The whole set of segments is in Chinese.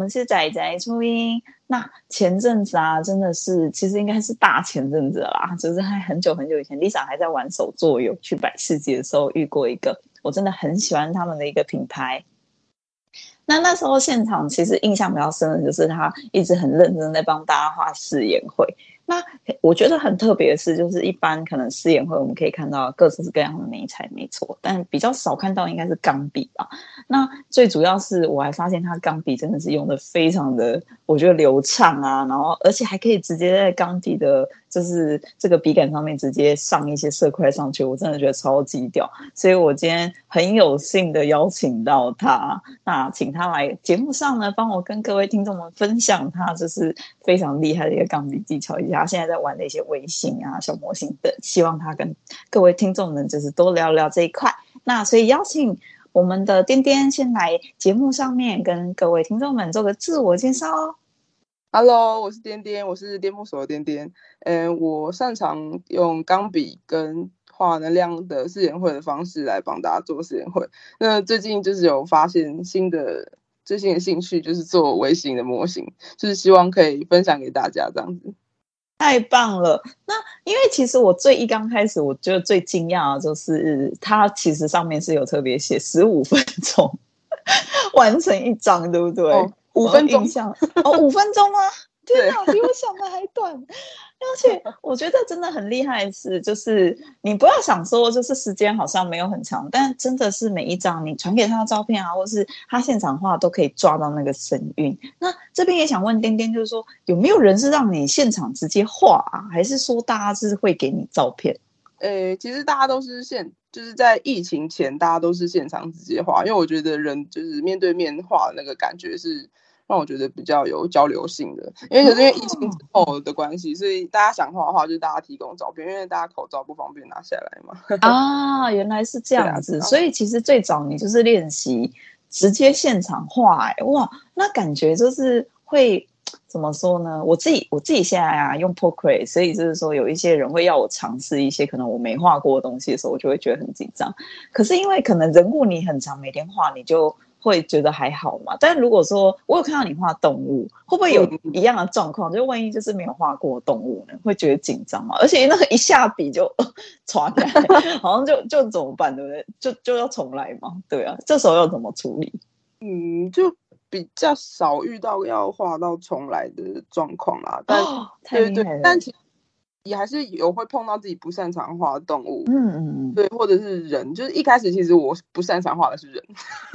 我们是仔仔初音。那前阵子啊，真的是，其实应该是大前阵子啦，就是还很久很久以前，Lisa 还在玩手作，有去百事节的时候遇过一个，我真的很喜欢他们的一个品牌。那那时候现场其实印象比较深的就是他一直很认真在帮大家画试颜绘。那我觉得很特别的是，就是一般可能试颜绘我们可以看到各式各样的美彩，没错，但比较少看到应该是钢笔吧。那最主要是我还发现他钢笔真的是用的非常的，我觉得流畅啊，然后而且还可以直接在钢笔的。就是这个笔杆上面直接上一些色块上去，我真的觉得超级屌，所以我今天很有幸的邀请到他，那请他来节目上呢，帮我跟各位听众们分享他就是非常厉害的一个钢笔技巧，以及他现在在玩的一些微信啊、小模型等，希望他跟各位听众们就是多聊聊这一块。那所以邀请我们的颠颠先来节目上面跟各位听众们做个自我介绍哦。Hello，我是颠颠，我是颠木手的颠颠。嗯，我擅长用钢笔跟画能量的试验会的方式来帮大家做试验会。那最近就是有发现新的最新的兴趣，就是做微型的模型，就是希望可以分享给大家这样子。太棒了！那因为其实我最一刚开始，我觉得最惊讶的就是它其实上面是有特别写十五分钟 完成一张，对不对？哦五分钟哦，五分钟吗？天哪，比我想的还短。而且我觉得真的很厉害的是，就是你不要想说，就是时间好像没有很长，但真的是每一张你传给他的照片啊，或是他现场画，都可以抓到那个神韵。那这边也想问丁丁，就是说有没有人是让你现场直接画啊，还是说大家是会给你照片？诶、欸，其实大家都是现，就是在疫情前，大家都是现场直接画，因为我觉得人就是面对面画的那个感觉是。让我觉得比较有交流性的，因为可是因为疫情之后的关系，所以大家想画的话，就是大家提供照片，因为大家口罩不方便拿下来嘛。啊，原来是这样子，所以其实最早你就是练习直接现场画，哎，哇，那感觉就是会怎么说呢？我自己我自己现在啊用 Procreate，所以就是说有一些人会要我尝试一些可能我没画过的东西的时候，我就会觉得很紧张。可是因为可能人物你很常每天画，你就。会觉得还好嘛？但如果说我有看到你画动物，会不会有一样的状况？就万一就是没有画过动物呢？会觉得紧张吗？而且那个一下笔就 传来，好像就就怎么办？对不对？就就要重来嘛？对啊，这时候要怎么处理？嗯，就比较少遇到要画到重来的状况啦。但、哦、对对，但其实。也还是有会碰到自己不擅长画的动物，嗯嗯，对，或者是人，就是一开始其实我不擅长画的是人，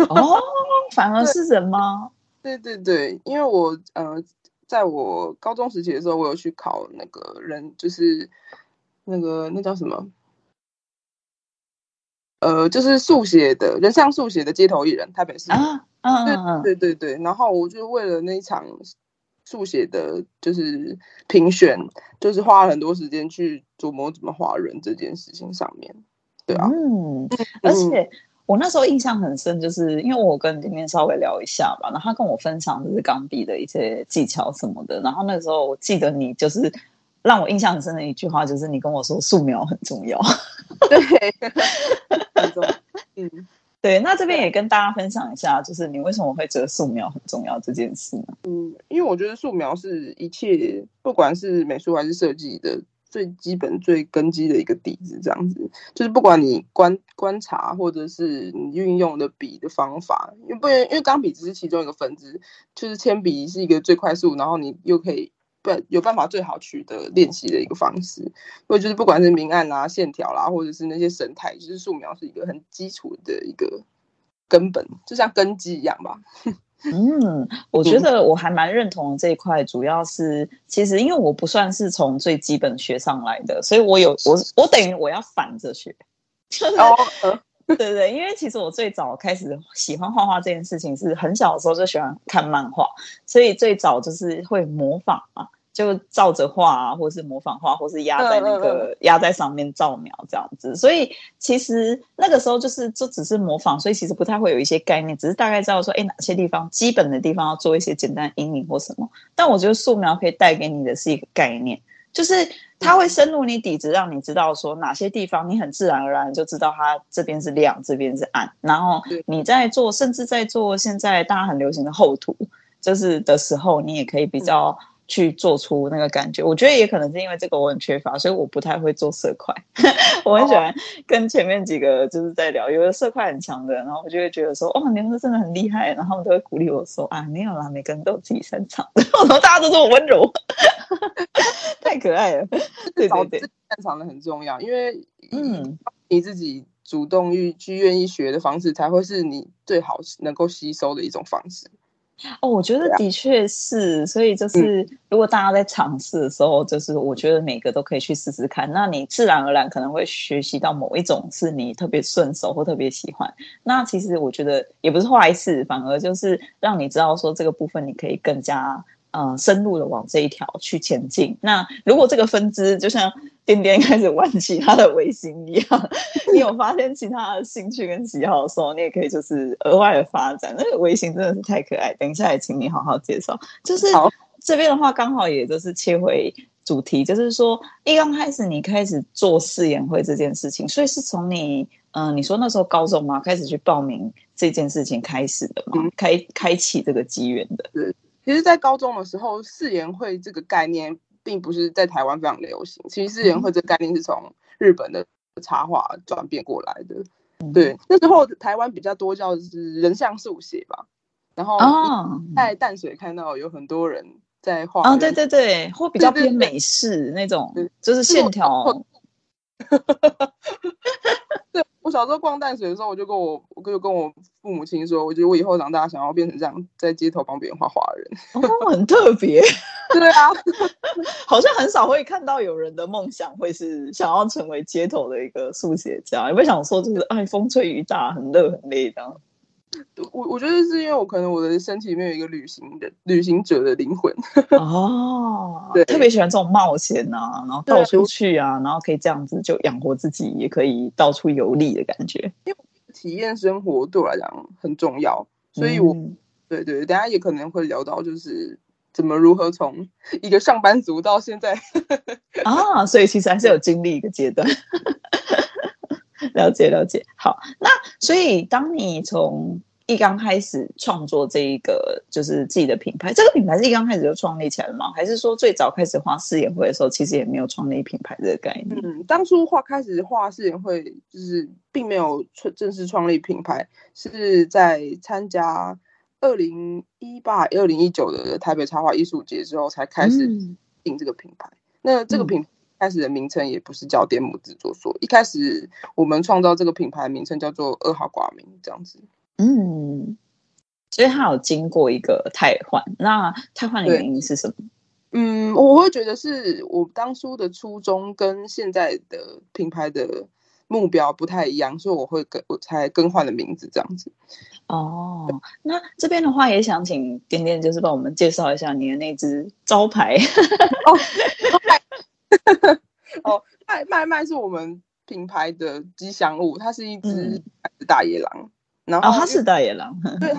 哦，反而是人吗？对对对，因为我呃，在我高中时期的时候，我有去考那个人，就是那个那叫什么，呃，就是速写的人像速写的街头艺人，台北市啊，嗯嗯，对对对对，然后我就为了那一场。速写的就是评选，就是花了很多时间去琢磨怎么画人这件事情上面，对啊，嗯，而且我那时候印象很深，就是因为我跟颠颠稍微聊一下吧，然后他跟我分享就是钢笔的一些技巧什么的，然后那时候我记得你就是让我印象很深的一句话，就是你跟我说素描很重要，对，很重要，嗯。对，那这边也跟大家分享一下，就是你为什么会觉得素描很重要这件事呢？嗯，因为我觉得素描是一切，不管是美术还是设计的最基本、最根基的一个底子。这样子，就是不管你观观察，或者是你运用的笔的方法，因为不因为钢笔只是其中一个分支，就是铅笔是一个最快速，然后你又可以。有办法最好取得练习的一个方式，或者就是不管是明暗啊、线条啦，或者是那些神态，就是素描是一个很基础的一个根本，就像根基一样吧。嗯，我觉得我还蛮认同的这一块，主要是其实因为我不算是从最基本学上来的，所以我有我我等于我要反着学。哦，对对对，因为其实我最早开始喜欢画画这件事情是很小的时候就喜欢看漫画，所以最早就是会模仿嘛。就照着画啊，或是模仿画，或是压在那个压在上面照描这样子。所以其实那个时候就是就只是模仿，所以其实不太会有一些概念，只是大概知道说，哎，哪些地方基本的地方要做一些简单阴影或什么。但我觉得素描可以带给你的是一个概念，就是它会深入你底子，让你知道说哪些地方你很自然而然就知道它这边是亮，这边是暗。然后你在做，甚至在做现在大家很流行的厚涂，就是的时候，你也可以比较。去做出那个感觉，我觉得也可能是因为这个我很缺乏，所以我不太会做色块。我很喜欢跟前面几个就是在聊，有的色块很强的，然后我就会觉得说，哦，你们真的很厉害，然后他们都会鼓励我说，啊，没有啦，每个人都有自己擅长，然后大家都这么温柔，太可爱了。对对对，擅长的很重要，因为嗯，你自己主动去愿意学的方式，才会是你最好能够吸收的一种方式。哦，我觉得的确是，啊、所以就是如果大家在尝试的时候，嗯、就是我觉得每个都可以去试试看。那你自然而然可能会学习到某一种是你特别顺手或特别喜欢。那其实我觉得也不是坏事，反而就是让你知道说这个部分你可以更加。嗯，深入的往这一条去前进。那如果这个分支就像颠颠开始玩其他的微信一样，你有发现其他的兴趣跟喜好的时候，你也可以就是额外的发展。那个微信真的是太可爱，等一下也请你好好介绍。就是这边的话，刚好也就是切回主题，就是说一刚开始你开始做试演会这件事情，所以是从你嗯，你说那时候高中嘛，开始去报名这件事情开始的嘛，开开启这个机缘的。其实，在高中的时候，试研会这个概念并不是在台湾非常流行。其实，试研会这个概念是从日本的插画转变过来的。嗯、对，那时候台湾比较多叫是人像速写吧。然后在淡水看到有很多人在画。啊，对对对，或比较偏美式那种，就是线条。对，我小时候逛淡水的时候，我就跟我，我就跟我父母亲说，我觉得我以后长大想要变成这样，在街头帮别人画画的人。哦，很特别。对啊，好像很少会看到有人的梦想会是想要成为街头的一个速写家。有没有想说，就是哎，风吹雨打，很热很累这样？我我觉得是因为我可能我的身体里面有一个旅行的旅行者的灵魂 哦，对，特别喜欢这种冒险啊，然后到处去啊，然后可以这样子就养活自己，也可以到处游历的感觉。因为体验生活对我来讲很重要，所以我、嗯、对对，大家也可能会聊到就是怎么如何从一个上班族到现在 啊，所以其实还是有经历一个阶段。了解了解，好，那所以当你从一刚开始创作这一个就是自己的品牌，这个品牌是一刚开始就创立起来了吗？还是说最早开始画试演会的时候，其实也没有创立品牌这个概念？嗯，当初画开始画试演会，就是并没有正式创立品牌，是在参加二零一八、二零一九的台北插画艺术节之后才开始定这个品牌。嗯、那这个品牌。开始的名称也不是叫电木制作所，一开始我们创造这个品牌名称叫做二号挂名这样子。嗯，所以它有经过一个汰换，那汰换的原因是什么？嗯，我会觉得是我当初的初衷跟现在的品牌的目标不太一样，所以我会更我才更换了名字这样子。哦，那这边的话也想请点点，就是帮我们介绍一下你的那只招牌。哦 哦，麦麦麦是我们品牌的吉祥物，它是一只大野狼。嗯、然后、哦、它是大野狼，对，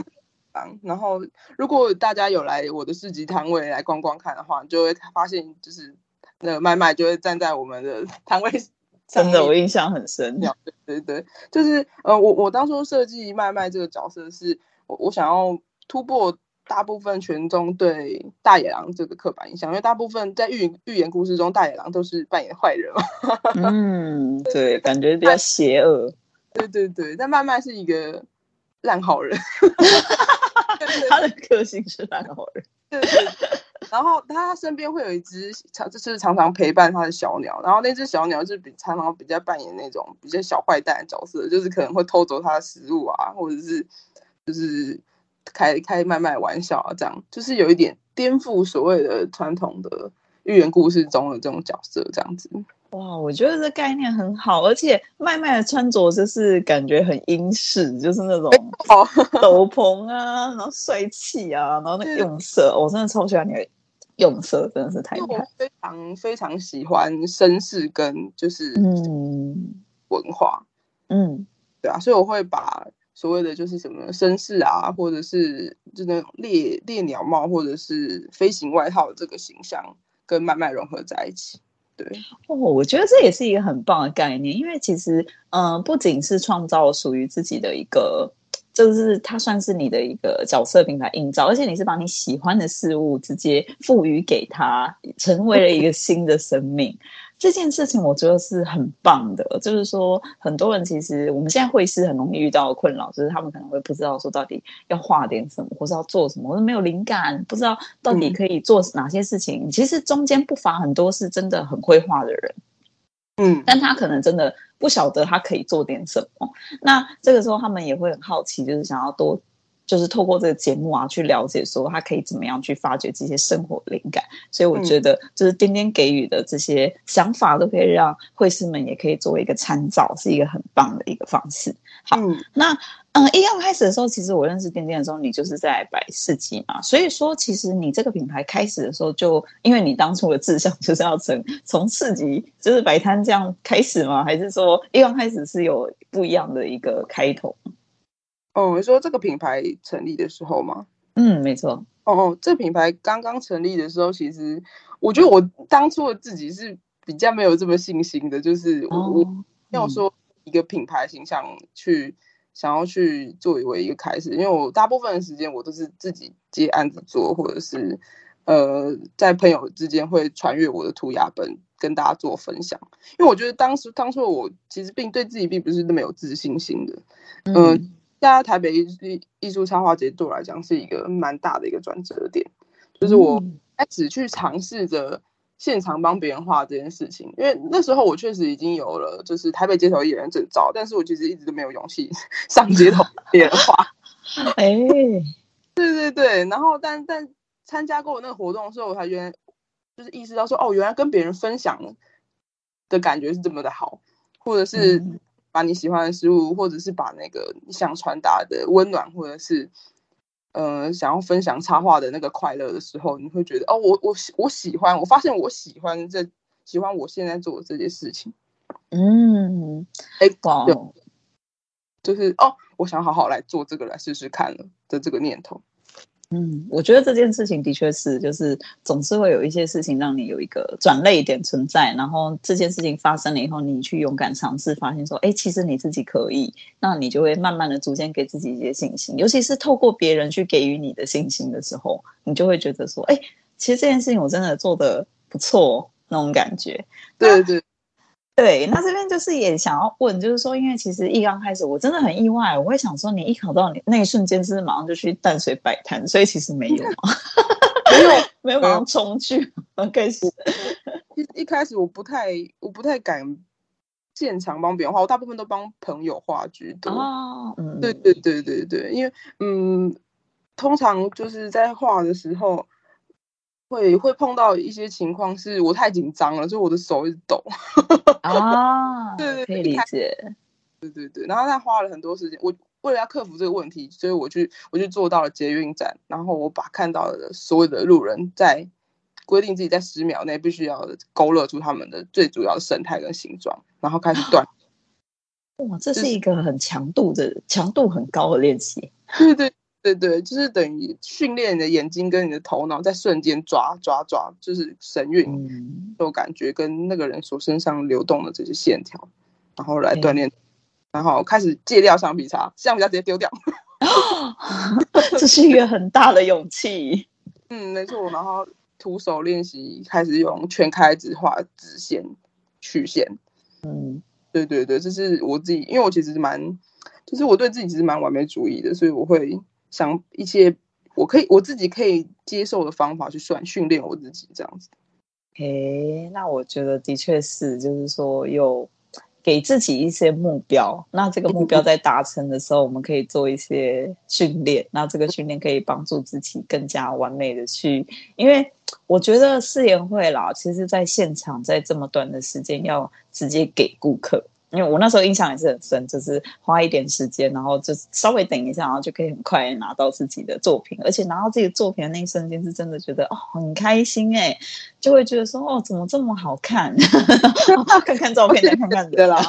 狼。然后如果大家有来我的市集摊位来逛逛看的话，就会发现就是那个麦麦就会站在我们的摊位。真的，我印象很深。对对对，就是呃，我我当初设计麦麦这个角色是，我我想要突破。大部分群众对大野狼这个刻板印象，因为大部分在寓寓言故事中，大野狼都是扮演坏人嘛。嗯，对，感觉比较邪恶。对对对，但慢慢是一个烂好人。他的个性是烂好人。对对对。然后他身边会有一只常，就是常常陪伴他的小鸟。然后那只小鸟是比常常比较扮演那种比较小坏蛋的角色，就是可能会偷走他的食物啊，或者是就是。开开麦麦玩笑啊，这样就是有一点颠覆所谓的传统的寓言故事中的这种角色，这样子。哇，我觉得这概念很好，而且麦麦的穿着就是感觉很英式，就是那种斗篷啊，然后帅气啊，然后那个用色，我真的超喜欢你的用色，真的是太厉害。我非常非常喜欢绅士跟就是嗯文化，嗯，对啊，所以我会把。所谓的就是什么绅士啊，或者是就那种猎猎鸟帽，或者是飞行外套这个形象跟麦麦融合在一起。对，哦，我觉得这也是一个很棒的概念，因为其实，嗯、不仅是创造属于自己的一个，就是它算是你的一个角色品牌映照，而且你是把你喜欢的事物直接赋予给它，成为了一个新的生命。这件事情我觉得是很棒的，就是说很多人其实我们现在会是很容易遇到困扰，就是他们可能会不知道说到底要画点什么，或是要做什么，或者没有灵感，不知道到底可以做哪些事情。嗯、其实中间不乏很多是真的很会画的人，嗯，但他可能真的不晓得他可以做点什么。那这个时候他们也会很好奇，就是想要多。就是透过这个节目啊，去了解说他可以怎么样去发掘这些生活灵感，所以我觉得就是颠颠给予的这些想法，都可以让会师们也可以作为一个参照，是一个很棒的一个方式。好，嗯那嗯，一刚开始的时候，其实我认识颠颠的时候，你就是在摆市集嘛，所以说其实你这个品牌开始的时候就，就因为你当初的志向就是要从从市集就是摆摊这样开始吗？还是说一刚开始是有不一样的一个开头？哦，你说这个品牌成立的时候吗？嗯，没错。哦哦，这个品牌刚刚成立的时候，其实我觉得我当初的自己是比较没有这么信心的，就是我、哦、我没有说一个品牌形象去、嗯、想要去作为一个开始，因为我大部分的时间我都是自己接案子做，或者是呃在朋友之间会传阅我的涂鸦本跟大家做分享，因为我觉得当时当初我其实并对自己并不是那么有自信心的，呃、嗯。在台北艺艺艺术插画节对我来讲是一个蛮大的一个转折点，就是我开始去尝试着现场帮别人画这件事情，因为那时候我确实已经有了就是台北街头艺人证照，但是我其实一直都没有勇气 上街头别人画。哎，对对对，然后但但参加过我那个活动的时候，我才原来就是意识到说，哦，原来跟别人分享的感觉是这么的好，或者是。嗯把你喜欢的事物，或者是把那个你想传达的温暖，或者是呃想要分享插画的那个快乐的时候，你会觉得哦，我我我喜欢，我发现我喜欢这喜欢我现在做的这件事情。嗯，哎，哇，就是哦，我想好好来做这个来试试看了的这个念头。嗯，我觉得这件事情的确是，就是总是会有一些事情让你有一个转捩点存在，然后这件事情发生了以后，你去勇敢尝试，发现说，哎，其实你自己可以，那你就会慢慢的逐渐给自己一些信心，尤其是透过别人去给予你的信心的时候，你就会觉得说，哎，其实这件事情我真的做的不错，那种感觉。对对。对，那这边就是也想要问，就是说，因为其实一刚开始，我真的很意外，我会想说，你一考到你那一瞬间，是马上就去淡水摆摊？所以其实没有，没有，没有马上冲去开始。一一开始我不太，我不太敢现场帮别人画，我大部分都帮朋友画居多。哦，嗯，对对对对对，因为嗯，通常就是在画的时候。会会碰到一些情况，是我太紧张了，所以我的手一直抖。啊，对对，可以理解。对对对，然后他花了很多时间，我为了要克服这个问题，所以我去我去做到了捷运站，然后我把看到的所有的路人在规定自己在十秒内必须要勾勒出他们的最主要的神态跟形状，然后开始断。哇，这是一个很强度的、就是、强度很高的练习。对对。对对，就是等于训练你的眼睛跟你的头脑，在瞬间抓抓抓，就是神韵，有、嗯、感觉跟那个人所身上流动的这些线条，然后来锻炼，嗯、然后开始戒掉橡皮擦，橡皮擦直接丢掉。这是一个很大的勇气。嗯，没错。然后徒手练习，开始用全开纸画直线、曲线。嗯，对对对，这是我自己，因为我其实蛮，就是我对自己其实蛮完美主义的，所以我会。想一些我可以我自己可以接受的方法去算训练我自己这样子。诶，那我觉得的确是，就是说有给自己一些目标，那这个目标在达成的时候，我们可以做一些训练，那这个训练可以帮助自己更加完美的去，因为我觉得试研会啦，其实在现场在这么短的时间要直接给顾客。因为我那时候印象也是很深，就是花一点时间，然后就稍微等一下，然后就可以很快拿到自己的作品，而且拿到自己的作品的那一瞬间，是真的觉得哦很开心哎，就会觉得说哦怎么这么好看，看看照片再看看对啦，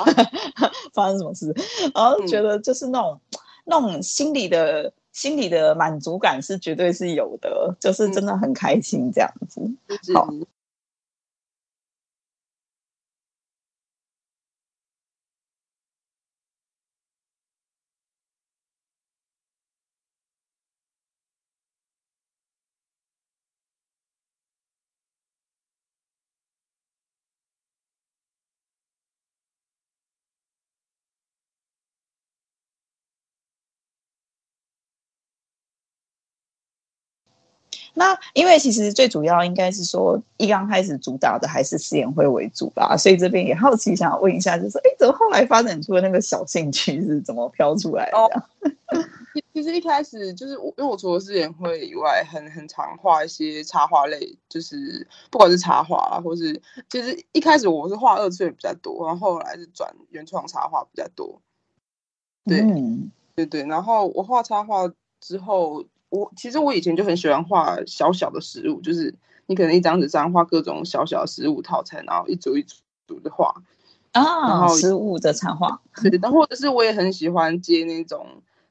发生什么事，然后觉得就是那种、嗯、那种心里的心里的满足感是绝对是有的，就是真的很开心这样子，好。那因为其实最主要应该是说，一刚开始主打的还是试演会为主吧，所以这边也好奇想要问一下，就是哎，怎么后来发展出的那个小兴趣是怎么飘出来的？哦其实一开始就是我，因为我除了试演会以外，很很常画一些插画类，就是不管是插画啊，或是其实一开始我是画二次元比较多，然后后来是转原创插画比较多。对、嗯、对对，然后我画插画之后，我其实我以前就很喜欢画小小的食物，就是你可能一张纸上画各种小小的食物套餐，然后一组一组的画啊，然后食物的插画。对，然后或者是我也很喜欢接那种。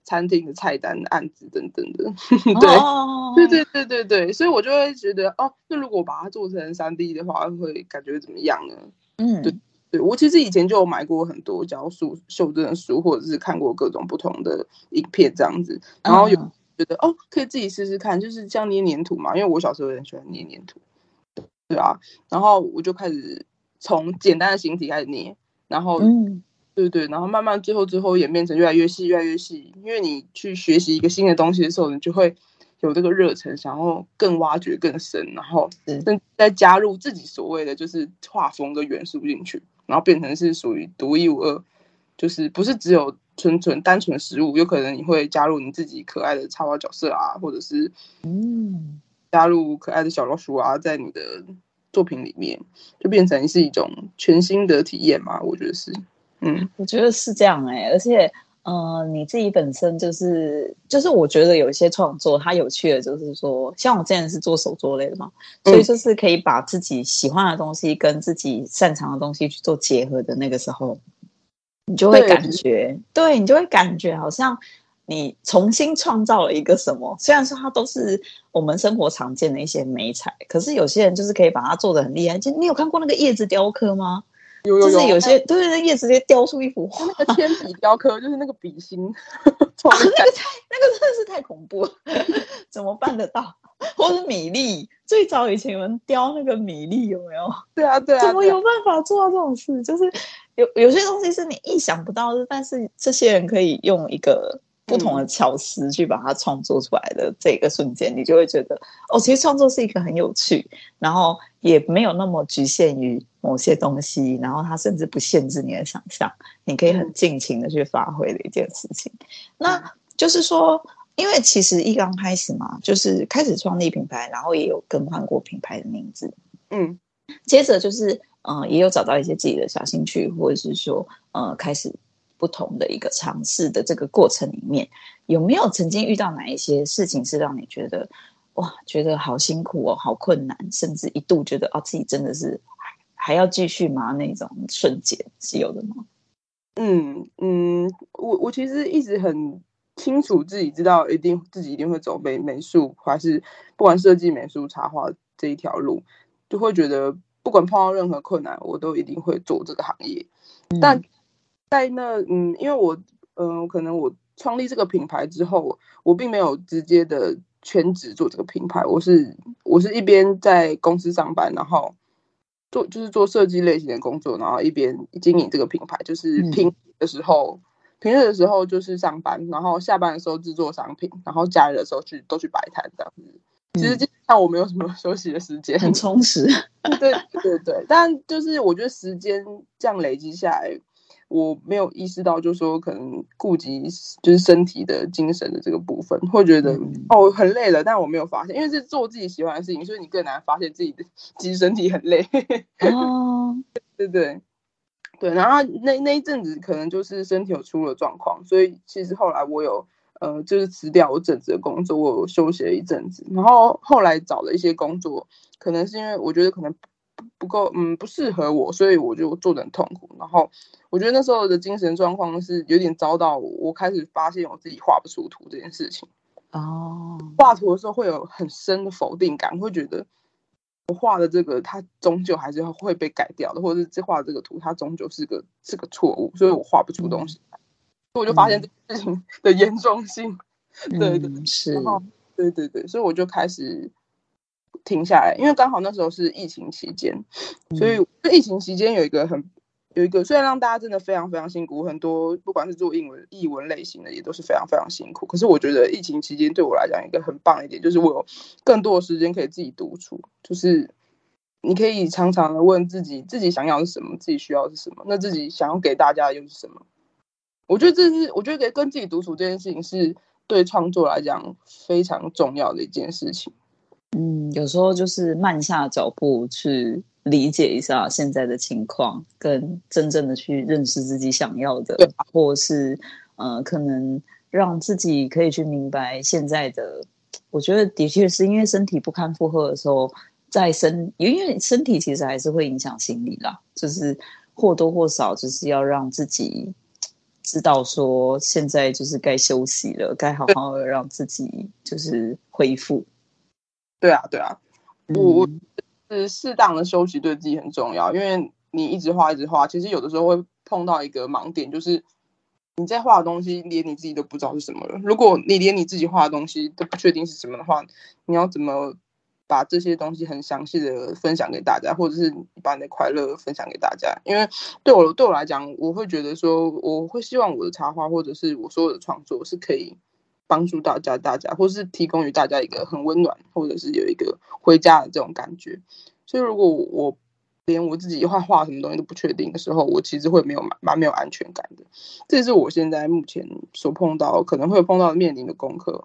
餐厅的菜单的案子等等的，对，oh. 对对对对对，所以我就会觉得，哦，那如果把它做成三 D 的话，会感觉怎么样呢？嗯，对对，我其实以前就有买过很多教书修正的书，或者是看过各种不同的影片这样子，然后有觉得，oh. 哦，可以自己试试看，就是像捏黏土嘛，因为我小时候也很喜欢捏黏土，对啊，然后我就开始从简单的形体开始捏，然后嗯。对对，然后慢慢最后最后演变成越来越细，越来越细。因为你去学习一个新的东西的时候，你就会有这个热忱，想要更挖掘更深，然后再加入自己所谓的就是画风的元素进去，然后变成是属于独一无二，就是不是只有纯纯单纯食物，有可能你会加入你自己可爱的插画角色啊，或者是嗯，加入可爱的小老鼠啊，在你的作品里面，就变成是一种全新的体验嘛，我觉得是。嗯，我觉得是这样哎、欸，而且，呃，你自己本身就是，就是我觉得有一些创作，它有趣的，就是说，像我之前是做手作类的嘛，所以就是可以把自己喜欢的东西跟自己擅长的东西去做结合的那个时候，你就会感觉，对，对你就会感觉好像你重新创造了一个什么。虽然说它都是我们生活常见的一些美材，可是有些人就是可以把它做的很厉害。就你有看过那个叶子雕刻吗？有有有就是有些对对对，叶子直接雕出一幅画，那个铅笔雕刻就是那个笔芯，啊，那个太那个真的是太恐怖了，怎么办得到？或是米粒，最早以前有人雕那个米粒，有没有？对啊对啊，怎么有办法做到这种事？就是有有些东西是你意想不到的，但是这些人可以用一个。不同的巧思去把它创作出来的这个瞬间，你就会觉得哦，其实创作是一个很有趣，然后也没有那么局限于某些东西，然后它甚至不限制你的想象，你可以很尽情的去发挥的一件事情。那就是说，因为其实一刚开始嘛，就是开始创立品牌，然后也有更换过品牌的名字，嗯，接着就是嗯、呃，也有找到一些自己的小兴趣，或者是说呃，开始。不同的一个尝试的这个过程里面，有没有曾经遇到哪一些事情是让你觉得哇，觉得好辛苦哦，好困难，甚至一度觉得啊，自己真的是还还要继续吗？那种瞬间是有的吗？嗯嗯，我我其实一直很清楚自己知道，一定自己一定会走美美术，还是不管设计、美术、插画这一条路，就会觉得不管碰到任何困难，我都一定会做这个行业，嗯、但。在那，嗯，因为我，嗯、呃，可能我创立这个品牌之后，我并没有直接的全职做这个品牌，我是，我是一边在公司上班，然后做就是做设计类型的工作，然后一边经营这个品牌，就是平的时候，嗯、平日的时候就是上班，然后下班的时候制作商品，然后假日的时候去都去摆摊这样子。其实基本上我没有什么 休息的时间，很充实。对对对，但就是我觉得时间这样累积下来。我没有意识到，就是说可能顾及就是身体的、精神的这个部分，会觉得、嗯、哦很累了，但我没有发现，因为是做自己喜欢的事情，所以你更难发现自己的其实身体很累。哦，对对对，然后那那一阵子可能就是身体有出了状况，所以其实后来我有呃就是辞掉我整职的工作，我休息了一阵子，然后后来找了一些工作，可能是因为我觉得可能。不够，嗯，不适合我，所以我就做的很痛苦。然后我觉得那时候的精神状况是有点遭到我，我开始发现我自己画不出图这件事情。哦，画图的时候会有很深的否定感，会觉得我画的这个它终究还是会被改掉的，或者是这画的这个图它终究是个是个错误，所以我画不出东西来。所以我就发现这个事情的严重性。嗯、对对是，对对对，所以我就开始。停下来，因为刚好那时候是疫情期间，所以疫情期间有一个很有一个，虽然让大家真的非常非常辛苦，很多不管是做英文译文类型的，也都是非常非常辛苦。可是我觉得疫情期间对我来讲一个很棒一点，就是我有更多的时间可以自己独处，就是你可以常常的问自己，自己想要的是什么，自己需要的是什么，那自己想要给大家的又是什么？我觉得这是，我觉得跟自己独处这件事情是对创作来讲非常重要的一件事情。嗯，有时候就是慢下脚步去。理解一下现在的情况，跟真正的去认识自己想要的，对或是呃，可能让自己可以去明白现在的。我觉得的确是因为身体不堪负荷的时候，在身，因为身体其实还是会影响心理啦，就是或多或少就是要让自己知道说，现在就是该休息了，该好好的让自己就是恢复。对啊，对啊，我、嗯。是适当的休息对自己很重要，因为你一直画一直画，其实有的时候会碰到一个盲点，就是你在画的东西连你自己都不知道是什么了。如果你连你自己画的东西都不确定是什么的话，你要怎么把这些东西很详细的分享给大家，或者是把你的快乐分享给大家？因为对我对我来讲，我会觉得说，我会希望我的插画或者是我所有的创作是可以。帮助大家，大家，或是提供于大家一个很温暖，或者是有一个回家的这种感觉。所以，如果我连我自己画画什么东西都不确定的时候，我其实会没有蛮蛮没有安全感的。这是我现在目前所碰到可能会碰到面临的功课。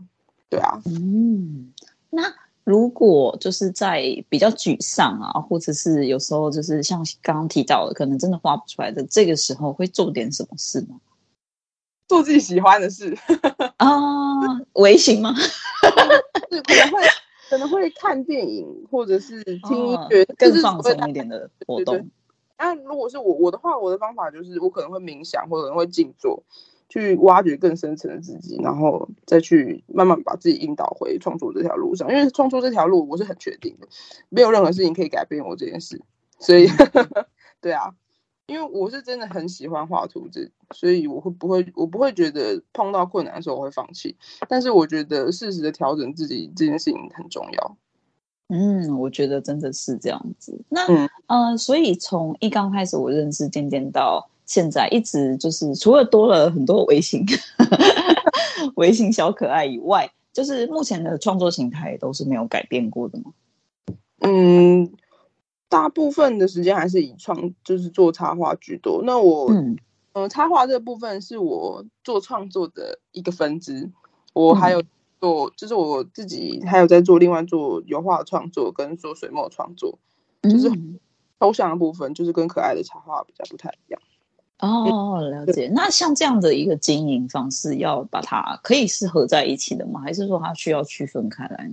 对啊，嗯，那如果就是在比较沮丧啊，或者是有时候就是像刚刚提到的，可能真的画不出来的这个时候，会做点什么事吗？做自己喜欢的事 啊，微型吗？是可能会可能会看电影，或者是听音乐，哦、更放松一点的活动。那如果是我我的话，我的方法就是我可能会冥想，或者会静坐，去挖掘更深层的自己，然后再去慢慢把自己引导回创作这条路上。因为创作这条路我是很确定的，没有任何事情可以改变我这件事。所以，对啊。因为我是真的很喜欢画图纸，所以我会不会我不会觉得碰到困难的时候我会放弃，但是我觉得适时的调整自己这件事情很重要。嗯，我觉得真的是这样子。那、嗯、呃，所以从一刚开始我认识渐渐到现在，一直就是除了多了很多微型 微型小可爱以外，就是目前的创作形态都是没有改变过的吗？嗯。大部分的时间还是以创，就是做插画居多。那我，嗯，呃、插画这部分是我做创作的一个分支。我还有做，嗯、就是我自己还有在做，另外做油画创作跟做水墨创作，就是抽象的部分，就是跟可爱的插画比较不太一样。哦，了解。那像这样的一个经营方式，要把它可以是合在一起的吗？还是说它需要区分开来？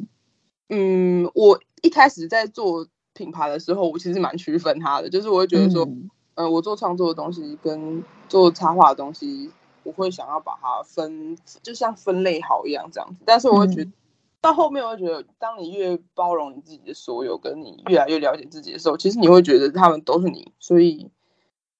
嗯，我一开始在做。品牌的时候，我其实蛮区分它的，就是我会觉得说，嗯、呃，我做创作的东西跟做插画的东西，我会想要把它分，就像分类好一样这样子。但是我会觉得，嗯、到后面我会觉得，当你越包容你自己的所有，跟你越来越了解自己的时候，其实你会觉得他们都是你，所以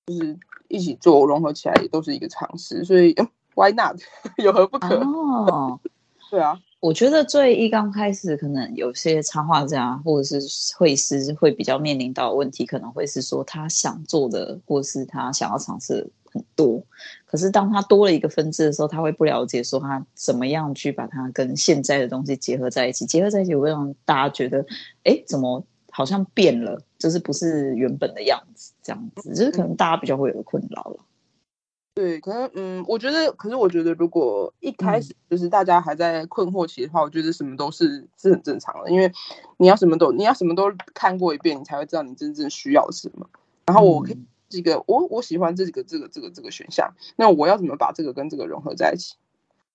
就是一起做融合起来也都是一个尝试。所以，Why not？有何不可？哦，对啊。我觉得最一刚开始，可能有些插画家或者是绘师会比较面临到的问题，可能会是说他想做的，或是他想要尝试很多，可是当他多了一个分支的时候，他会不了解说他怎么样去把它跟现在的东西结合在一起，结合在一起会让大家觉得，哎，怎么好像变了，就是不是原本的样子，这样子，就是可能大家比较会有困扰了。对，可能嗯，我觉得，可是我觉得，如果一开始就是大家还在困惑期的话，嗯、我觉得什么都是是很正常的，因为你要什么都 你要什么都看过一遍，你才会知道你真正需要什么。然后我可以这个，我我喜欢这几个这个这个这个选项，那我要怎么把这个跟这个融合在一起？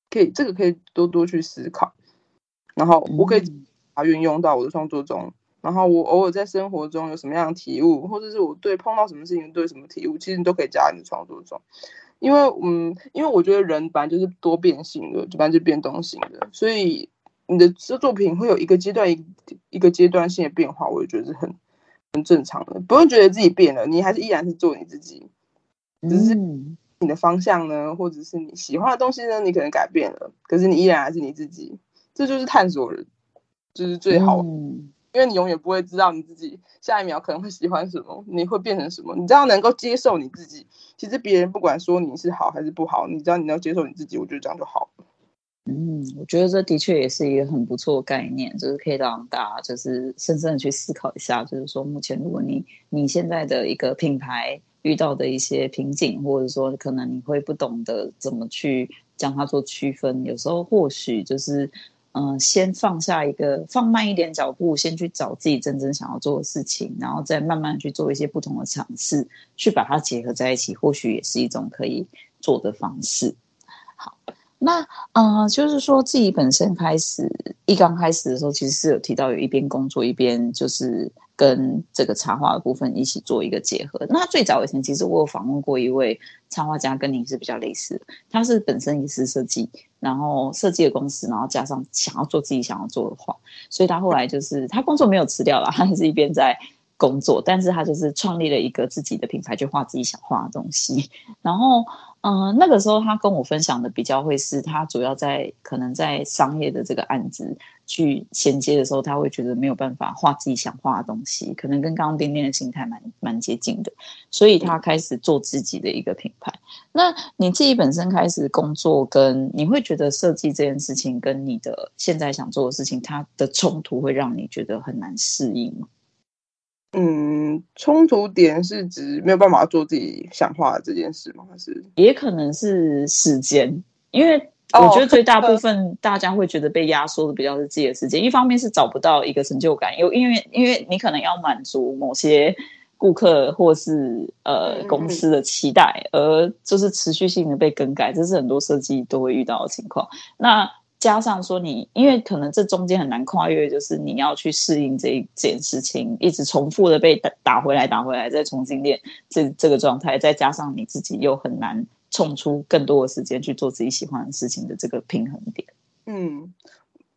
可以，这个可以多多去思考，然后我可以把它运用到我的创作中。然后我偶尔在生活中有什么样的体悟，或者是我对碰到什么事情对什么体悟，其实你都可以加在你的创作中。因为嗯，因为我觉得人本来就是多变性的，本来就变动性的，所以你的这作品会有一个阶段一一个阶段性的变化，我也觉得是很很正常的，不用觉得自己变了，你还是依然是做你自己，只是你的方向呢，或者是你喜欢的东西呢，你可能改变了，可是你依然还是你自己，这就是探索人，就是最好。嗯因为你永远不会知道你自己下一秒可能会喜欢什么，你会变成什么。你只要能够接受你自己，其实别人不管说你是好还是不好，你只要你能接受你自己，我觉得这样就好。嗯，我觉得这的确也是一个很不错的概念，就是可以让大家就是深深的去思考一下，就是说目前如果你你现在的一个品牌遇到的一些瓶颈，或者说可能你会不懂得怎么去将它做区分，有时候或许就是嗯、先放下一个放慢一点脚步，先去找自己真正想要做的事情，然后再慢慢去做一些不同的尝试，去把它结合在一起，或许也是一种可以做的方式。好。那呃，就是说自己本身开始一刚开始的时候，其实是有提到有一边工作一边就是跟这个插画的部分一起做一个结合。那最早以前，其实我有访问过一位插画家，跟你是比较类似的。他是本身也是设计，然后设计的公司，然后加上想要做自己想要做的画，所以他后来就是他工作没有辞掉了，他还是一边在工作，但是他就是创立了一个自己的品牌，去画自己想画的东西，然后。嗯、那个时候他跟我分享的比较会是，他主要在可能在商业的这个案子去衔接的时候，他会觉得没有办法画自己想画的东西，可能跟刚刚丁丁的心态蛮蛮接近的，所以他开始做自己的一个品牌。那你自己本身开始工作，跟你会觉得设计这件事情跟你的现在想做的事情，它的冲突会让你觉得很难适应吗？嗯，冲突点是指没有办法做自己想画的这件事吗？还是也可能是时间？因为我觉得最大部分大家会觉得被压缩的比较是自己的时间。一方面是找不到一个成就感，有因为因为你可能要满足某些顾客或是呃公司的期待，而就是持续性的被更改，这是很多设计都会遇到的情况。那加上说你，因为可能这中间很难跨越，就是你要去适应这一件事情，一直重复的被打打回来，打回来，再重新练这这个状态，再加上你自己又很难冲出更多的时间去做自己喜欢的事情的这个平衡点。嗯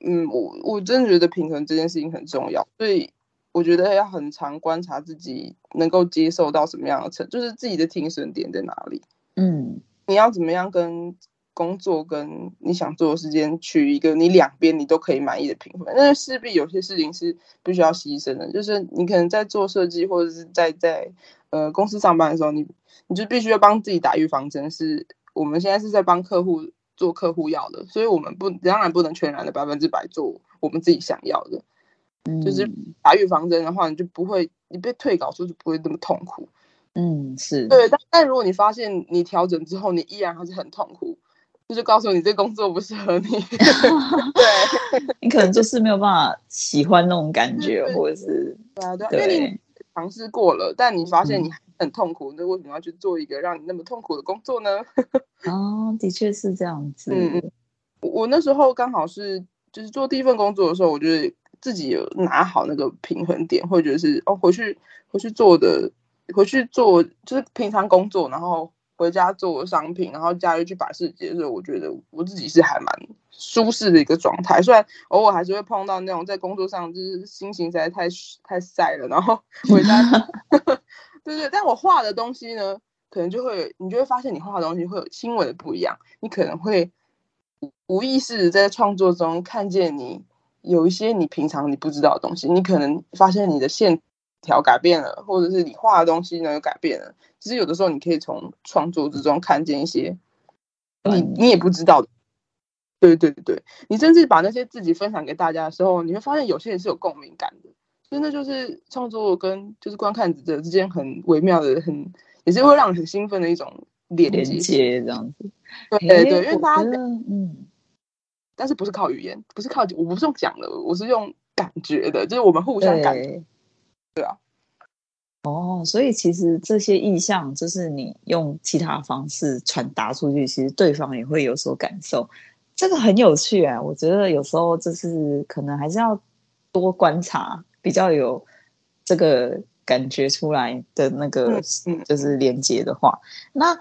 嗯，我我真的觉得平衡这件事情很重要，所以我觉得要很常观察自己能够接受到什么样的程，就是自己的停损点在哪里。嗯，你要怎么样跟工作跟你想做的时间取一个你两边你都可以满意的平衡，但是势必有些事情是必须要牺牲的。就是你可能在做设计或者是在在呃公司上班的时候，你你就必须要帮自己打预防针。是我们现在是在帮客户做客户要的，所以我们不当然不能全然的百分之百做我们自己想要的。嗯，就是打预防针的话，你就不会你被退稿出就不会那么痛苦。嗯，是对，但但如果你发现你调整之后，你依然还是很痛苦。就是告诉你，这工作不适合你。对，你可能就是没有办法喜欢那种感觉，或者是对啊，对，因为你尝试过了，但你发现你很痛苦，那、嗯、为什么要去做一个让你那么痛苦的工作呢？哦，的确是这样子。嗯嗯，我那时候刚好是就是做第一份工作的时候，我觉得自己有拿好那个平衡点，或者是哦，回去回去做的，回去做就是平常工作，然后。回家做商品，然后假日去摆市集的时候，我觉得我自己是还蛮舒适的一个状态。虽然偶尔还是会碰到那种在工作上就是心情实在太太晒了，然后 回家，对 对。但我画的东西呢，可能就会你就会发现你画的东西会有轻微的不一样。你可能会无意识在创作中看见你有一些你平常你不知道的东西。你可能发现你的线条改变了，或者是你画的东西呢改变了。其实有的时候，你可以从创作之中看见一些你你也不知道的。对对对，你甚至把那些自己分享给大家的时候，你会发现有些人是有共鸣感的。所以那就是创作跟就是观看者之间很微妙的，很也是会让人很兴奋的一种连接，连接这样子。对对对，因为大家嗯，但是不是靠语言，不是靠我不是用讲的，我是用感觉的，就是我们互相感觉。对啊。哦，所以其实这些意象，就是你用其他方式传达出去，其实对方也会有所感受。这个很有趣啊，我觉得有时候就是可能还是要多观察，比较有这个感觉出来的那个，就是连接的话，那。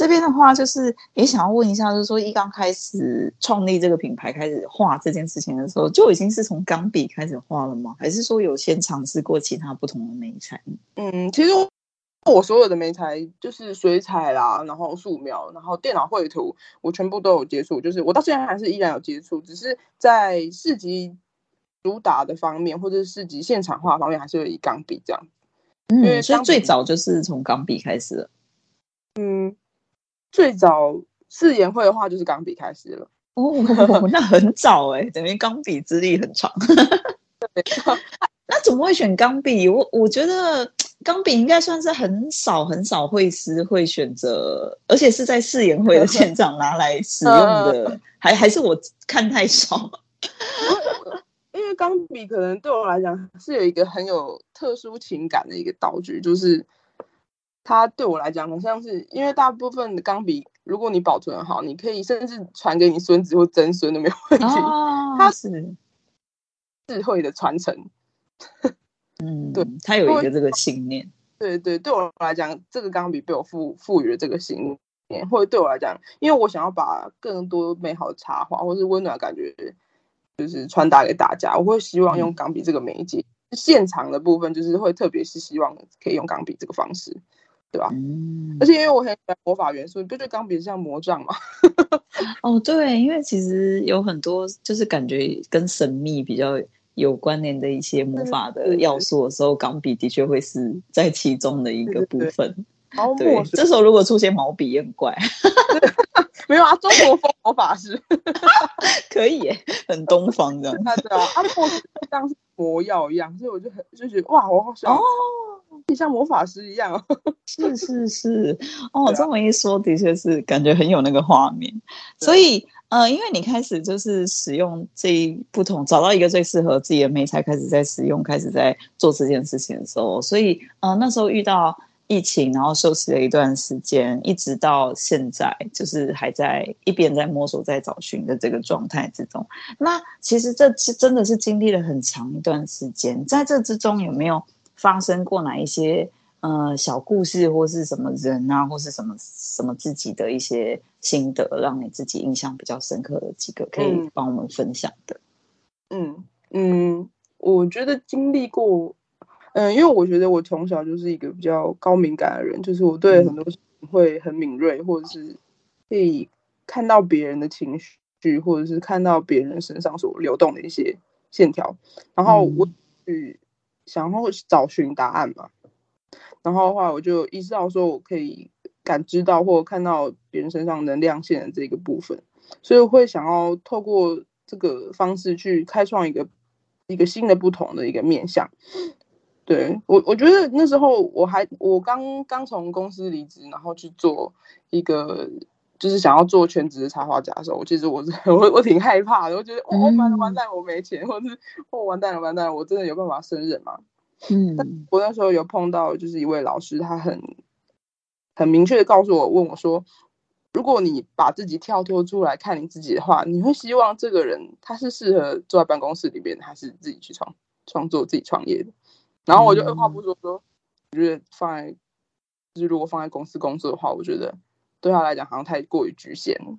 这边的话，就是也想要问一下，就是说一刚开始创立这个品牌，开始画这件事情的时候，就已经是从钢笔开始画了吗？还是说有先尝试过其他不同的媒材？嗯，其实我所有的媒材就是水彩啦，然后素描，然后电脑绘图，我全部都有接触。就是我到现在还是依然有接触，只是在市集主打的方面，或者是市集现场画方面，还是有以钢笔这样。嗯，因为所以最早就是从钢笔开始了。嗯。最早试研会的话，就是钢笔开始了哦，那很早哎、欸，等于钢笔资历很长。对，那怎么会选钢笔？我我觉得钢笔应该算是很少很少会师会选择，而且是在试研会的现 场拿来使用的，还还是我看太少。因为钢笔可能对我来讲是有一个很有特殊情感的一个道具，就是。它对我来讲，好像是因为大部分的钢笔，如果你保存好，你可以甚至传给你孙子或曾孙都没有问题。哦、它是智慧的传承。嗯，对，它有一个这个信念。对对，对我来讲，这个钢笔被我赋赋予了这个信念，或者对我来讲，因为我想要把更多美好的插画或是温暖的感觉，就是传达给大家，我会希望用钢笔这个媒介。嗯、现场的部分就是会特别是希望可以用钢笔这个方式。对吧？嗯，而且因为我很喜欢魔法元素，你不觉得钢笔像魔杖吗？哦，对，因为其实有很多就是感觉跟神秘比较有关联的一些魔法的要素的时候，钢笔的确会是在其中的一个部分。对，对，对，这时候如果出现毛笔也很怪。没有啊，中国风魔法师可以耶，很东方这样。他知道，他墨汁像是魔药一样，所以我就很就觉得哇，我好喜欢哦。你像魔法师一样哦，是是是，哦，啊、这么一说，的确是感觉很有那个画面。所以，呃，因为你开始就是使用这一不同，找到一个最适合自己的媒材，开始在使用，开始在做这件事情的时候，所以，呃，那时候遇到疫情，然后休息了一段时间，一直到现在，就是还在一边在摸索、在找寻的这个状态之中。那其实这是真的是经历了很长一段时间，在这之中有没有？发生过哪一些呃小故事，或是什么人啊，或是什么什么自己的一些心得，让你自己印象比较深刻的几个，可以帮我们分享的？嗯嗯，我觉得经历过，嗯、呃，因为我觉得我从小就是一个比较高敏感的人，就是我对很多事情会很敏锐，或者是可以看到别人的情绪，或者是看到别人身上所流动的一些线条，然后我去。想要找寻答案嘛，然后的话，我就意识到说，我可以感知到或看到别人身上能量线的这个部分，所以我会想要透过这个方式去开创一个一个新的不同的一个面向。对，我，我觉得那时候我还我刚刚从公司离职，然后去做一个就是想要做全职的插画家的时候，我其实我 我我挺害怕的，我觉得哦，完了完蛋，我没钱，或者是哦，完蛋了完蛋了，我真的有办法胜任吗？嗯，我那时候有碰到，就是一位老师，他很很明确的告诉我，问我说，如果你把自己跳脱出来看你自己的话，你会希望这个人他是适合坐在办公室里边，还是自己去创创作、自己创业的？然后我就二话不说说，我觉得放在就是如果放在公司工作的话，我觉得对他来讲好像太过于局限了。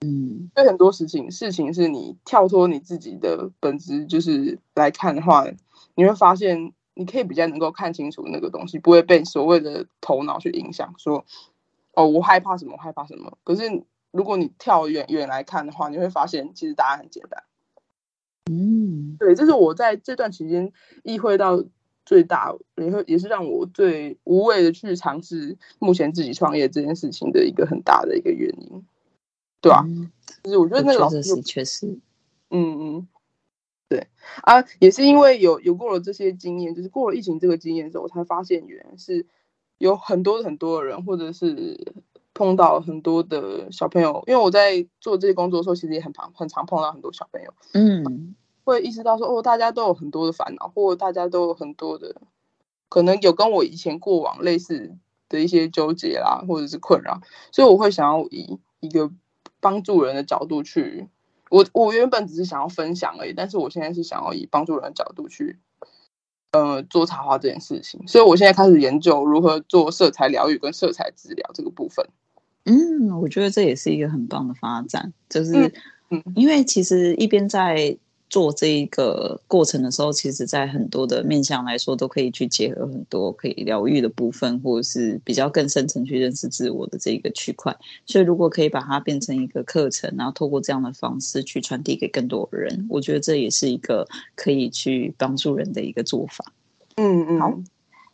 嗯，对很多事情，事情是你跳脱你自己的本质，就是来看的话，你会发现。你可以比较能够看清楚那个东西，不会被所谓的头脑去影响。说，哦，我害怕什么？我害怕什么？可是如果你跳远远来看的话，你会发现其实答案很简单。嗯，对，这是我在这段期间意会到最大，也会也是让我最无畏的去尝试目前自己创业这件事情的一个很大的一个原因，对吧？嗯，就是我觉得那个老师确实，嗯嗯。对啊，也是因为有有过了这些经验，就是过了疫情这个经验之后，我才发现原来是有很多很多的人，或者是碰到很多的小朋友。因为我在做这些工作的时候，其实也很常很常碰到很多小朋友，嗯，会意识到说，哦，大家都有很多的烦恼，或者大家都有很多的可能有跟我以前过往类似的一些纠结啦，或者是困扰，所以我会想要以一个帮助人的角度去。我我原本只是想要分享而已，但是我现在是想要以帮助人的角度去，呃，做插花这件事情，所以我现在开始研究如何做色彩疗愈跟色彩治疗这个部分。嗯，我觉得这也是一个很棒的发展，就是，嗯，因为其实一边在。做这一个过程的时候，其实在很多的面向来说，都可以去结合很多可以疗愈的部分，或者是比较更深层去认识自我的这一个区块。所以，如果可以把它变成一个课程，然后透过这样的方式去传递给更多人，我觉得这也是一个可以去帮助人的一个做法。嗯嗯，好。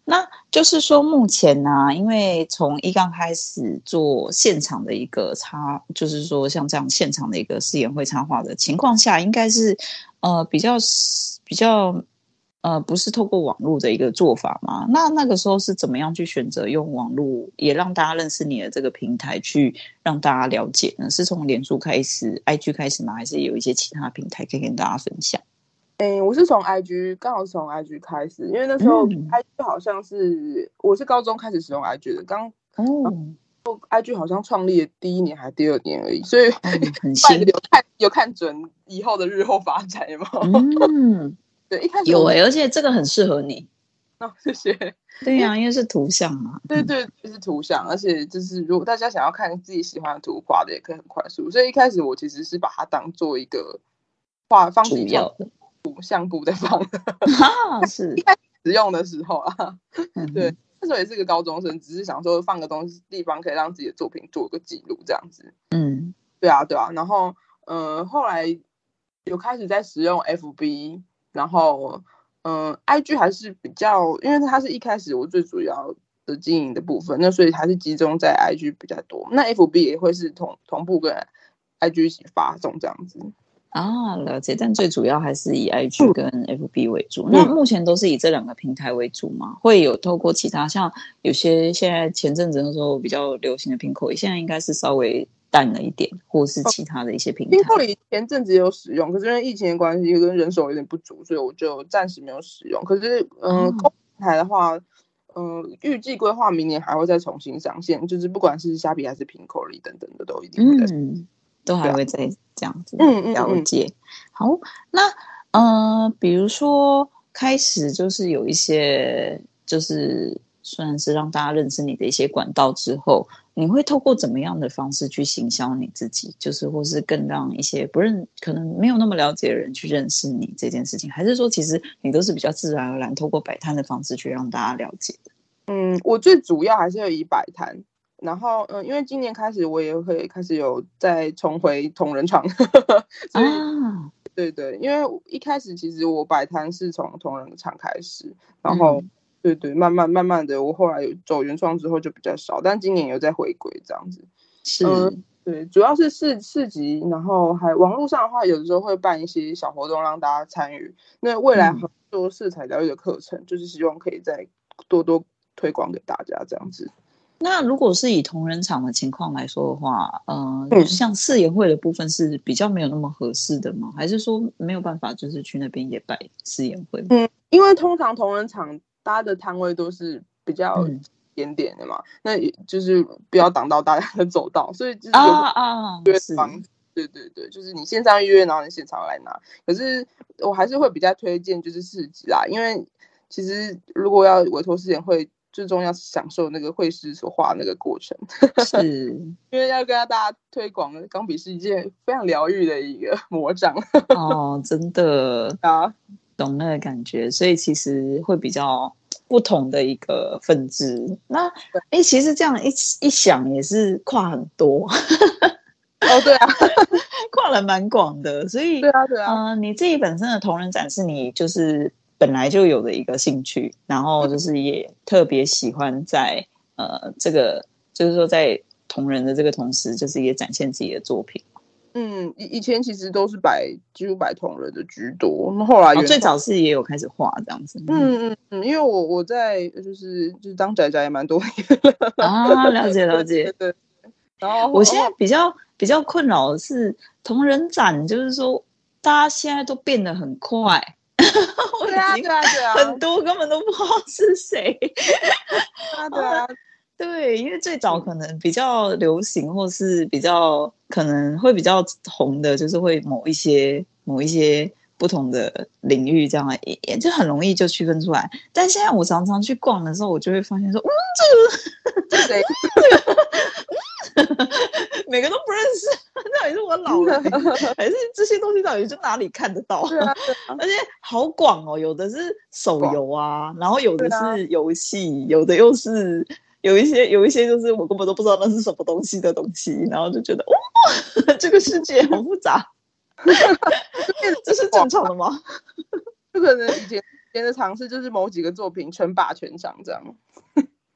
那就是说，目前呢、因为从一刚开始做现场的一个插，就是说像这样现场的一个试演会插画的情况下，应该是呃比较比较呃不是透过网络的一个做法嘛？那那个时候是怎么样去选择用网络，也让大家认识你的这个平台，去让大家了解呢？是从脸书开始、IG 开始吗？还是有一些其他平台可以跟大家分享？哎、欸，我是从 IG，刚好是从 IG 开始，因为那时候 IG 好像是、嗯、我是高中开始使用 IG 的，刚哦，IG 好像创立的第一年还是第二年而已，所以、嗯、很 新，有看有看准以后的日后发展吗？嗯，对，一开始有哎、欸，而且这个很适合你哦，谢谢。对呀、啊，因为是图像嘛，对对，就是图像，而且就是如果大家想要看自己喜欢的图画的，也可以很快速。所以一开始我其实是把它当做一个画方主要的。相簿在放的，啊，是。一开始使用的时候啊，对，那时候也是个高中生，只是想说放个东西地方可以让自己的作品做个记录这样子，嗯，对啊，对啊，然后呃，后来有开始在使用 FB，然后嗯、呃，IG 还是比较，因为它是一开始我最主要的经营的部分，那所以还是集中在 IG 比较多，那 FB 也会是同同步跟 IG 一起发送这样子。啊，了解，但最主要还是以 IG 跟 FB 为主。嗯、那目前都是以这两个平台为主吗？会有透过其他，像有些现在前阵子的时候比较流行的 Pinkoi，现在应该是稍微淡了一点，或是其他的一些平台。Pinkoi 前阵子有使用，可是因为疫情的关系跟人手有点不足，所以我就暂时没有使用。可是，嗯、呃，公平台的话，嗯、呃，预计规划明年还会再重新上线，就是不管是虾皮还是 Pinkoi 等等的，都一定会。嗯都还会再这样子了解。嗯嗯嗯、好，那呃，比如说开始就是有一些，就是算是让大家认识你的一些管道之后，你会透过怎么样的方式去行销你自己？就是或是更让一些不认、可能没有那么了解的人去认识你这件事情，还是说其实你都是比较自然而然透过摆摊的方式去让大家了解的？嗯，我最主要还是要以摆摊。然后，嗯，因为今年开始，我也会开始有再重回同人场，所以，啊、对对，因为一开始其实我摆摊是从同仁场开始，然后，嗯、对对，慢慢慢慢的，我后来有走原创之后就比较少，但今年有在回归这样子，是、嗯，对，主要是市市集，然后还网络上的话，有的时候会办一些小活动让大家参与，那未来很多色彩疗愈的课程，嗯、就是希望可以再多多推广给大家这样子。那如果是以同仁场的情况来说的话，呃，嗯、像试演会的部分是比较没有那么合适的吗？还是说没有办法，就是去那边也摆试演会？嗯，因为通常同仁场搭的摊位都是比较点点的嘛，嗯、那也就是不要挡到大家的走道，所以就是啊啊，约房，对对对，就是你线上预约，然后你现场来拿。可是我还是会比较推荐就是市集啦，因为其实如果要委托试演会。最重要是享受那个绘师所画那个过程，是 因为要跟大家推广钢笔是一件非常疗愈的一个 魔杖哦，真的 啊，懂那个感觉，所以其实会比较不同的一个分支。那哎对，其实这样一一想也是跨很多哦，对啊，跨了蛮广的，所以对啊对啊，嗯、呃，你自己本身的同人展是你就是。本来就有的一个兴趣，然后就是也特别喜欢在呃这个，就是说在同人的这个同时，就是也展现自己的作品。嗯，以以前其实都是摆几乎摆同人的居多，那后来、哦、最早是也有开始画这样子。嗯嗯嗯，因为我我在就是就是当宅宅也蛮多年了啊，了解了解。对，然后我现在比较比较困扰的是同人展，就是说大家现在都变得很快。对啊，对啊，对啊，很多根本都不知道是谁。啊，对啊，对，因为最早可能比较流行，或是比较可能会比较红的，就是会某一些某一些不同的领域这样，也就很容易就区分出来。但现在我常常去逛的时候，我就会发现说，嗯，这个是谁？每个都不认识，到底是我老了，还是这些东西到底是哪里看得到？啊啊、而且好广哦，有的是手游啊，然后有的是游戏，有的又是有一些有一些就是我根本都不知道那是什么东西的东西，然后就觉得哇，这个世界好复杂，这是正常的吗？不可能以前。别的尝试就是某几个作品称霸全场这样。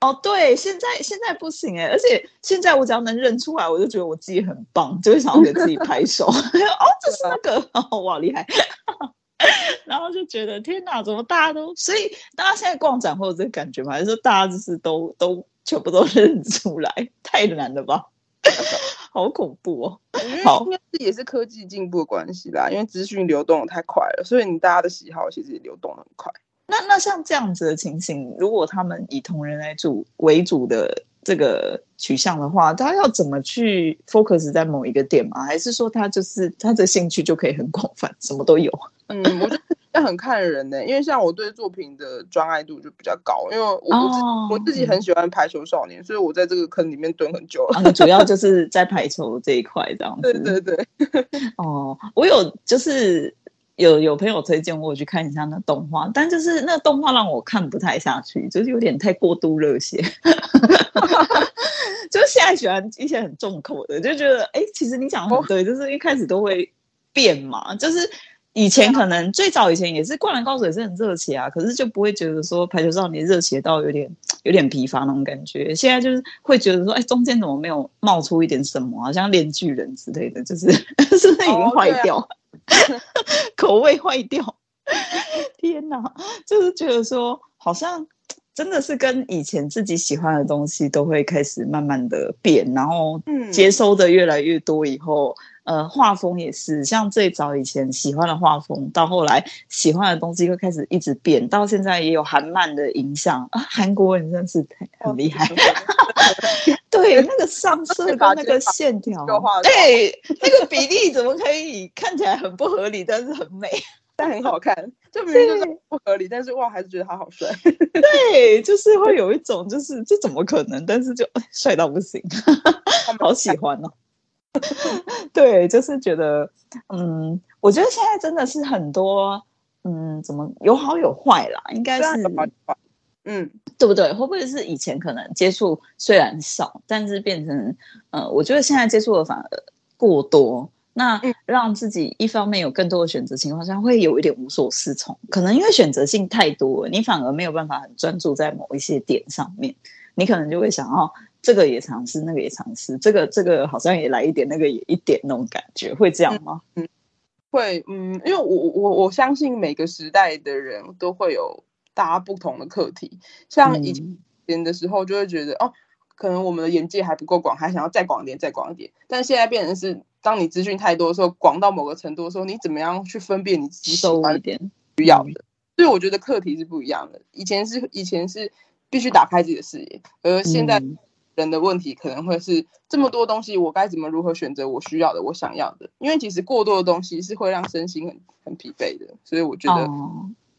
哦，对，现在现在不行哎，而且现在我只要能认出来，我就觉得我自己很棒，就会想要给自己 拍手。哦，这是那个，哦、哇，厉害！然后就觉得天哪，怎么大家都……所以大家现在逛展会有这个感觉吗？还是说大家就是都都全部都认出来？太难了吧！好恐怖哦！好，应该是也是科技进步的关系啦，因为资讯流动的太快了，所以你大家的喜好其实也流动的很快。那那像这样子的情形，如果他们以同人来主为主的这个取向的话，他要怎么去 focus 在某一个点吗？还是说他就是他的兴趣就可以很广泛，什么都有？嗯，我觉得要很看人呢、欸，因为像我对作品的专爱度就比较高，因为我、哦、我自己很喜欢排球少年，所以我在这个坑里面蹲很久了。啊、主要就是在排球这一块这样 子。对对对。哦，我有就是有有朋友推荐我去看一下那动画，但就是那动画让我看不太下去，就是有点太过度热血。就是现在喜欢一些很重口的，就觉得哎、欸，其实你讲的很对，就是一开始都会变嘛，就是。以前可能最早以前也是《灌篮高手》也是很热血啊，可是就不会觉得说《排球少年》热血到有点有点疲乏那种感觉。现在就是会觉得说，哎，中间怎么没有冒出一点什么啊？像《链巨人》之类的，就是 是不是已经坏掉，口味坏掉？天哪，就是觉得说，好像真的是跟以前自己喜欢的东西都会开始慢慢的变，然后接收的越来越多以后。呃，画风也是，像最早以前喜欢的画风，到后来喜欢的东西会开始一直变，到现在也有韩漫的影响啊。韩国人真是很厉害，对 那个上色跟那个线条，对那个比例怎么可以看起来很不合理，但是很美，但很好看。就明明就是不合理，但是哇，还是觉得他好帅。对，就是会有一种就是这怎么可能，但是就帅到不行，好喜欢哦。对，就是觉得，嗯，我觉得现在真的是很多，嗯，怎么有好有坏啦，应该是，嗯，对不对？会不会是以前可能接触虽然少，但是变成，呃，我觉得现在接触的反而过多，那让自己一方面有更多的选择情况下，会有一点无所适从，可能因为选择性太多了，你反而没有办法很专注在某一些点上面，你可能就会想要。这个也尝试，那个也尝试，这个这个好像也来一点，那个也一点那种感觉，会这样吗？嗯，会，嗯，因为我我我相信每个时代的人都会有大家不同的课题，像以前的时候就会觉得、嗯、哦，可能我们的眼界还不够广，还想要再广一点，再广一点。但现在变成是，当你资讯太多的时候，广到某个程度的时候，你怎么样去分辨你自己喜欢一点需要的？所以我觉得课题是不一样的。以前是以前是必须打开自己的视野，而现在、嗯。人的问题可能会是这么多东西，我该怎么如何选择我需要的、我想要的？因为其实过多的东西是会让身心很很疲惫的，所以我觉得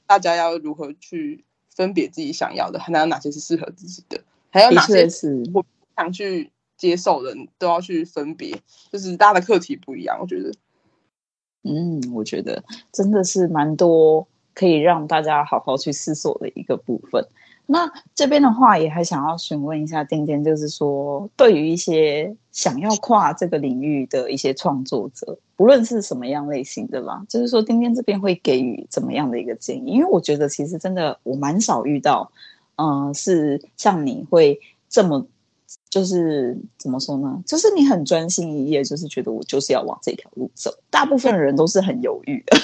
大家要如何去分别自己想要的，还有哪些是适合自己的，还有哪些是我不想去接受的，都要去分别。就是大家的课题不一样，我觉得。嗯，我觉得真的是蛮多可以让大家好好去思索的一个部分。那这边的话，也还想要询问一下丁丁，就是说，对于一些想要跨这个领域的一些创作者，不论是什么样类型的吧，就是说，丁丁这边会给予怎么样的一个建议？因为我觉得其实真的我蛮少遇到，嗯、是像你会这么，就是怎么说呢？就是你很专心一意，就是觉得我就是要往这条路走。大部分人都是很犹豫的，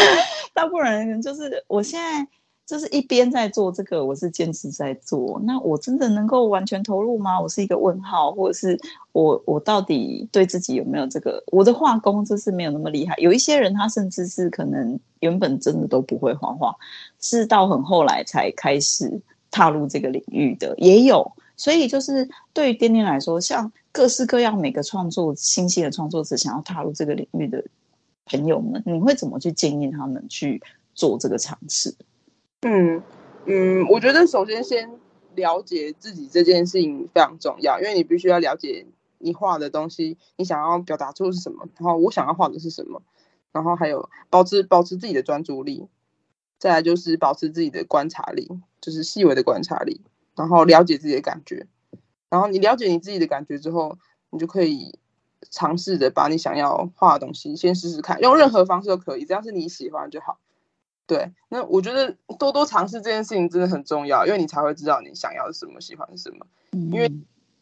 大部分人就是我现在。就是一边在做这个，我是坚持在做。那我真的能够完全投入吗？我是一个问号，或者是我我到底对自己有没有这个？我的画工就是没有那么厉害。有一些人他甚至是可能原本真的都不会画画，是到很后来才开始踏入这个领域的也有。所以就是对于丁丁来说，像各式各样每个创作新兴的创作者想要踏入这个领域的朋友们，你会怎么去建议他们去做这个尝试？嗯嗯，我觉得首先先了解自己这件事情非常重要，因为你必须要了解你画的东西，你想要表达出是什么，然后我想要画的是什么，然后还有保持保持自己的专注力，再来就是保持自己的观察力，就是细微的观察力，然后了解自己的感觉，然后你了解你自己的感觉之后，你就可以尝试着把你想要画的东西先试试看，用任何方式都可以，只要是你喜欢就好。对，那我觉得多多尝试这件事情真的很重要，因为你才会知道你想要什么，喜欢什么。因为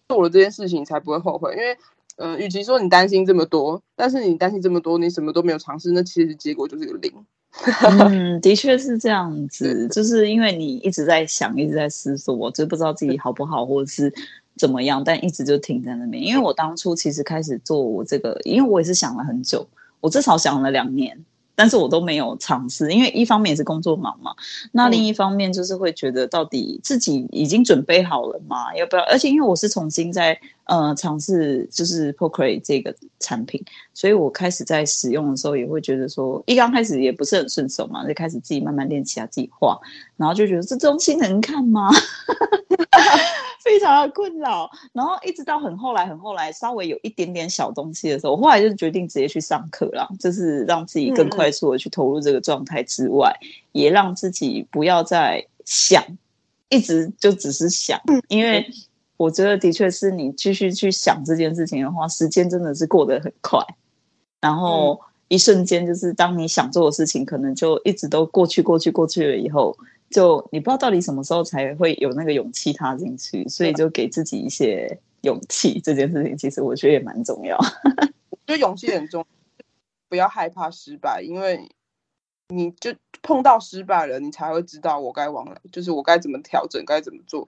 做了这件事情，你才不会后悔。因为，呃，与其说你担心这么多，但是你担心这么多，你什么都没有尝试，那其实结果就是个零。嗯，的确是这样子，就是因为你一直在想，一直在思索，我就不知道自己好不好，或者是怎么样，但一直就停在那边。因为我当初其实开始做我这个，因为我也是想了很久，我至少想了两年。但是我都没有尝试，因为一方面也是工作忙嘛，那另一方面就是会觉得到底自己已经准备好了吗？要不要？而且因为我是重新在呃尝试，就是 Procreate 这个产品，所以我开始在使用的时候也会觉得说，一刚开始也不是很顺手嘛，就开始自己慢慢练起来自己画，然后就觉得这东西能看吗？非常的困扰，然后一直到很后来，很后来，稍微有一点点小东西的时候，我后来就决定直接去上课了，就是让自己更快速的去投入这个状态之外，嗯、也让自己不要再想，一直就只是想，因为我觉得的确是你继续去想这件事情的话，时间真的是过得很快，然后一瞬间就是当你想做的事情，可能就一直都过去，过去，过去了以后。就你不知道到底什么时候才会有那个勇气踏进去，所以就给自己一些勇气。这件事情其实我觉得也蛮重要。我觉得勇气很重要，不要害怕失败，因为你就碰到失败了，你才会知道我该往哪，就是我该怎么调整，该怎么做。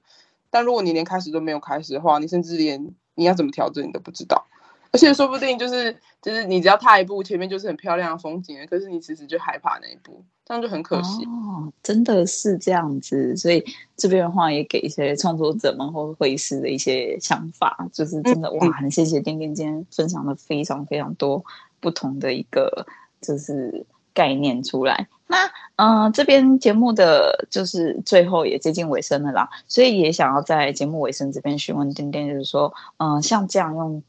但如果你连开始都没有开始的话，你甚至连你要怎么调整你都不知道。而且说不定就是就是你只要踏一步，前面就是很漂亮的风景，可是你其实就害怕那一步，这样就很可惜。哦，真的是这样子，所以这边的话也给一些创作者们或绘师的一些想法，就是真的、嗯、哇，很谢谢丁丁今天分享了非常非常多不同的一个就是概念出来。那嗯、呃，这边节目的就是最后也接近尾声了啦，所以也想要在节目尾声这边询问丁丁，就是说，嗯、呃，像这样用。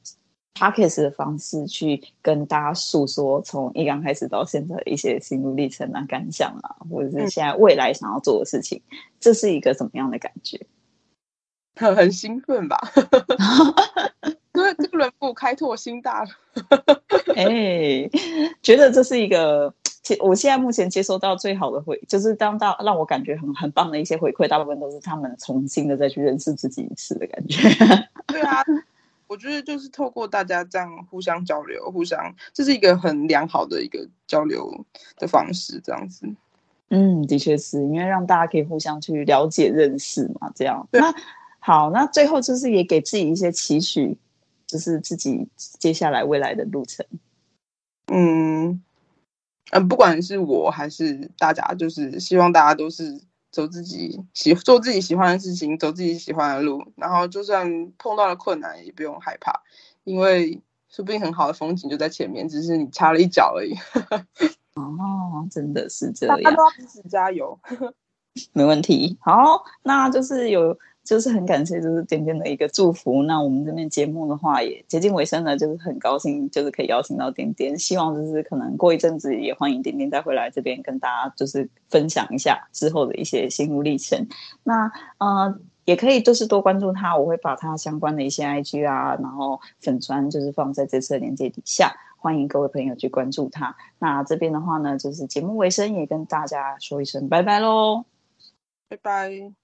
Podcast 的方式去跟大家诉说从一刚开始到现在的一些心路历程啊、感想啊，或者是现在未来想要做的事情，嗯、这是一个怎么样的感觉？很 很兴奋吧？因为这个轮廓开拓新大陆。哎、欸，觉得这是一个，其我现在目前接收到最好的回，就是当到让我感觉很很棒的一些回馈，大部分都是他们重新的再去认识自己一次的感觉。对啊。我觉得就是透过大家这样互相交流，互相这是一个很良好的一个交流的方式，这样子。嗯，的确是因为让大家可以互相去了解、认识嘛，这样。那好，那最后就是也给自己一些期许，就是自己接下来未来的路程。嗯嗯，不管是我还是大家，就是希望大家都是。走自己喜做自己喜欢的事情，走自己喜欢的路，然后就算碰到了困难，也不用害怕，因为说不定很好的风景就在前面，只是你插了一脚而已。哦，真的是这样，大家都要彼此加油。没问题。好，那就是有。就是很感谢，就是点点的一个祝福。那我们这边节目的话也接近尾声了，就是很高兴，就是可以邀请到点点。希望就是可能过一阵子也欢迎点点再回来这边跟大家就是分享一下之后的一些心路历程。那呃也可以就是多关注他，我会把他相关的一些 IG 啊，然后粉专就是放在这次的链接底下，欢迎各位朋友去关注他。那这边的话呢，就是节目尾声也跟大家说一声拜拜喽，拜拜。